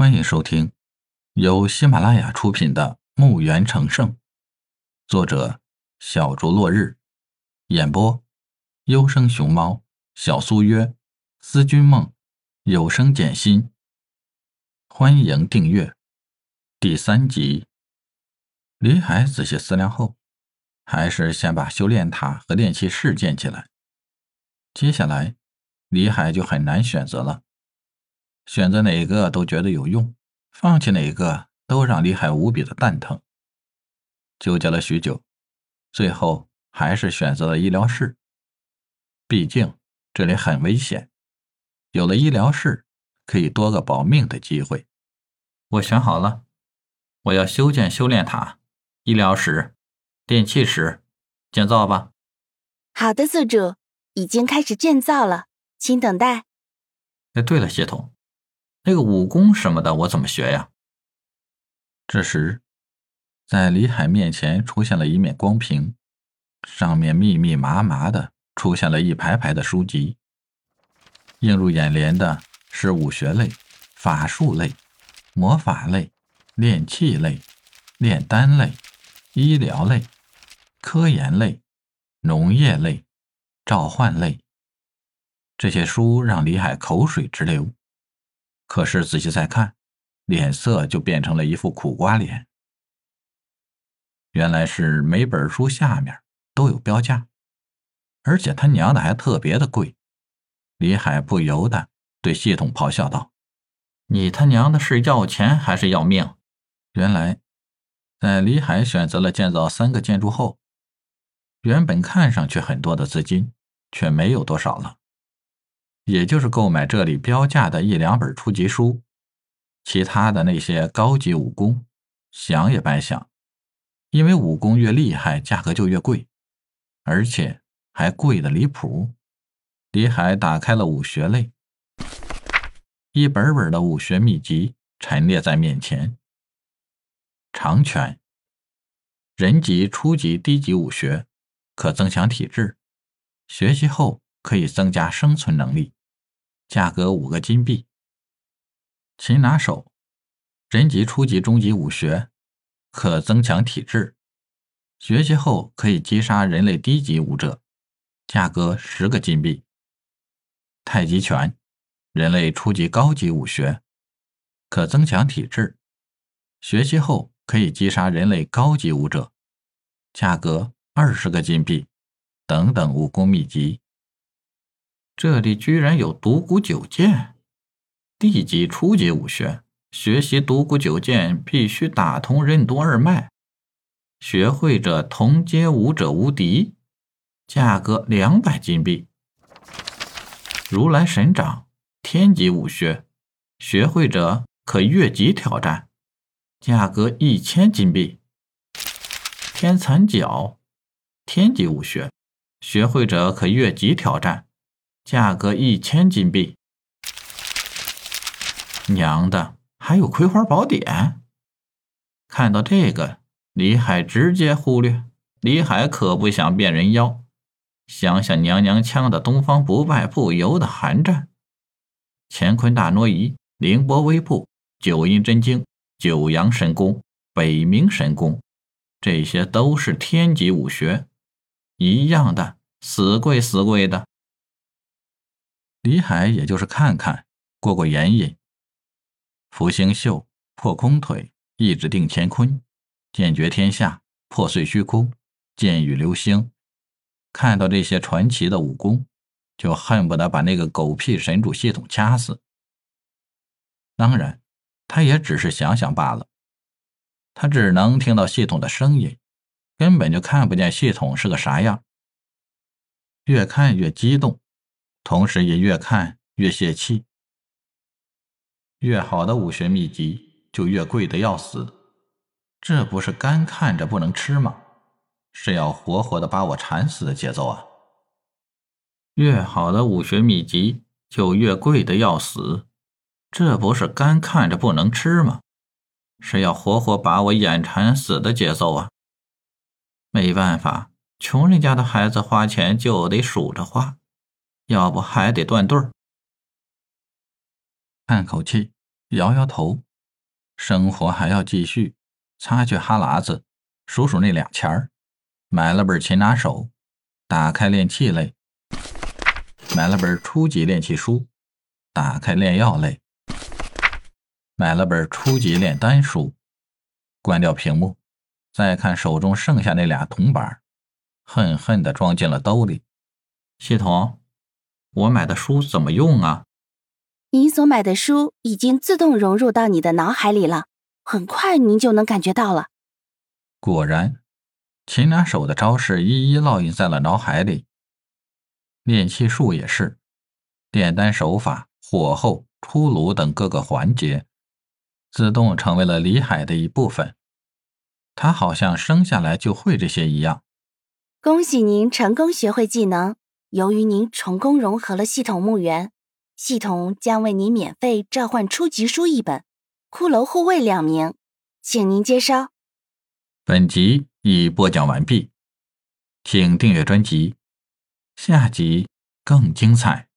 欢迎收听由喜马拉雅出品的《墓园成圣》，作者小竹落日，演播优生熊猫、小苏约、思君梦、有声简心。欢迎订阅第三集。李海仔细思量后，还是先把修炼塔和炼气室建起来。接下来，李海就很难选择了。选择哪个都觉得有用，放弃哪个都让李海无比的蛋疼。纠结了许久，最后还是选择了医疗室。毕竟这里很危险，有了医疗室，可以多个保命的机会。我选好了，我要修建修炼塔、医疗室、电器室，建造吧。好的，宿主，已经开始建造了，请等待。哎，对了，系统。那个武功什么的，我怎么学呀？这时，在李海面前出现了一面光屏，上面密密麻麻的出现了一排排的书籍。映入眼帘的是武学类、法术类、魔法类、炼器类、炼丹类、医疗类、科研类、农业类、召唤类。这些书让李海口水直流。可是仔细再看，脸色就变成了一副苦瓜脸。原来是每本书下面都有标价，而且他娘的还特别的贵。李海不由得对系统咆哮道：“你他娘的是要钱还是要命？”原来，在李海选择了建造三个建筑后，原本看上去很多的资金却没有多少了。也就是购买这里标价的一两本初级书，其他的那些高级武功，想也白想，因为武功越厉害，价格就越贵，而且还贵的离谱。李海打开了武学类，一本本的武学秘籍陈列在面前。长拳，人级初级低级武学，可增强体质，学习后可以增加生存能力。价格五个金币。擒拿手，人级初级中级武学，可增强体质，学习后可以击杀人类低级武者，价格十个金币。太极拳，人类初级高级武学，可增强体质，学习后可以击杀人类高级武者，价格二十个金币。等等武功秘籍。这里居然有独孤九剑，地级初级武学。学习独孤九剑必须打通任督二脉，学会者同阶武者无敌，价格两百金币。如来神掌，天级武学，学会者可越级挑战，价格一千金币。天残脚，天级武学，学会者可越级挑战。价格一千金币，娘的，还有葵花宝典！看到这个，李海直接忽略。李海可不想变人妖，想想娘娘腔的东方不败，不由得寒战。乾坤大挪移、凌波微步、九阴真经、九阳神功、北冥神功，这些都是天级武学，一样的死贵死贵的。李海也就是看看，过过眼瘾。福星秀、破空腿、一指定乾坤、剑绝天下、破碎虚空、剑雨流星，看到这些传奇的武功，就恨不得把那个狗屁神主系统掐死。当然，他也只是想想罢了。他只能听到系统的声音，根本就看不见系统是个啥样。越看越激动。同时也越看越泄气。越好的武学秘籍就越贵的要死，这不是干看着不能吃吗？是要活活的把我馋死的节奏啊！越好的武学秘籍就越贵的要死，这不是干看着不能吃吗？是要活活把我眼馋死的节奏啊！没办法，穷人家的孩子花钱就得数着花。要不还得断对儿。叹口气，摇摇头，生活还要继续，擦去哈喇子，数数那俩钱儿，买了本《擒拿手》，打开练气类，买了本初级练气书，打开炼药类，买了本初级炼丹书，关掉屏幕，再看手中剩下那俩铜板，恨恨地装进了兜里。系统，我买的书怎么用啊？您所买的书已经自动融入到你的脑海里了，很快您就能感觉到了。果然，擒拿手的招式一一烙印在了脑海里。炼气术也是，炼丹手法、火候、出炉等各个环节，自动成为了李海的一部分。他好像生下来就会这些一样。恭喜您成功学会技能！由于您成功融合了系统墓园。系统将为您免费召唤初级书一本，骷髅护卫两名，请您接收。本集已播讲完毕，请订阅专辑，下集更精彩。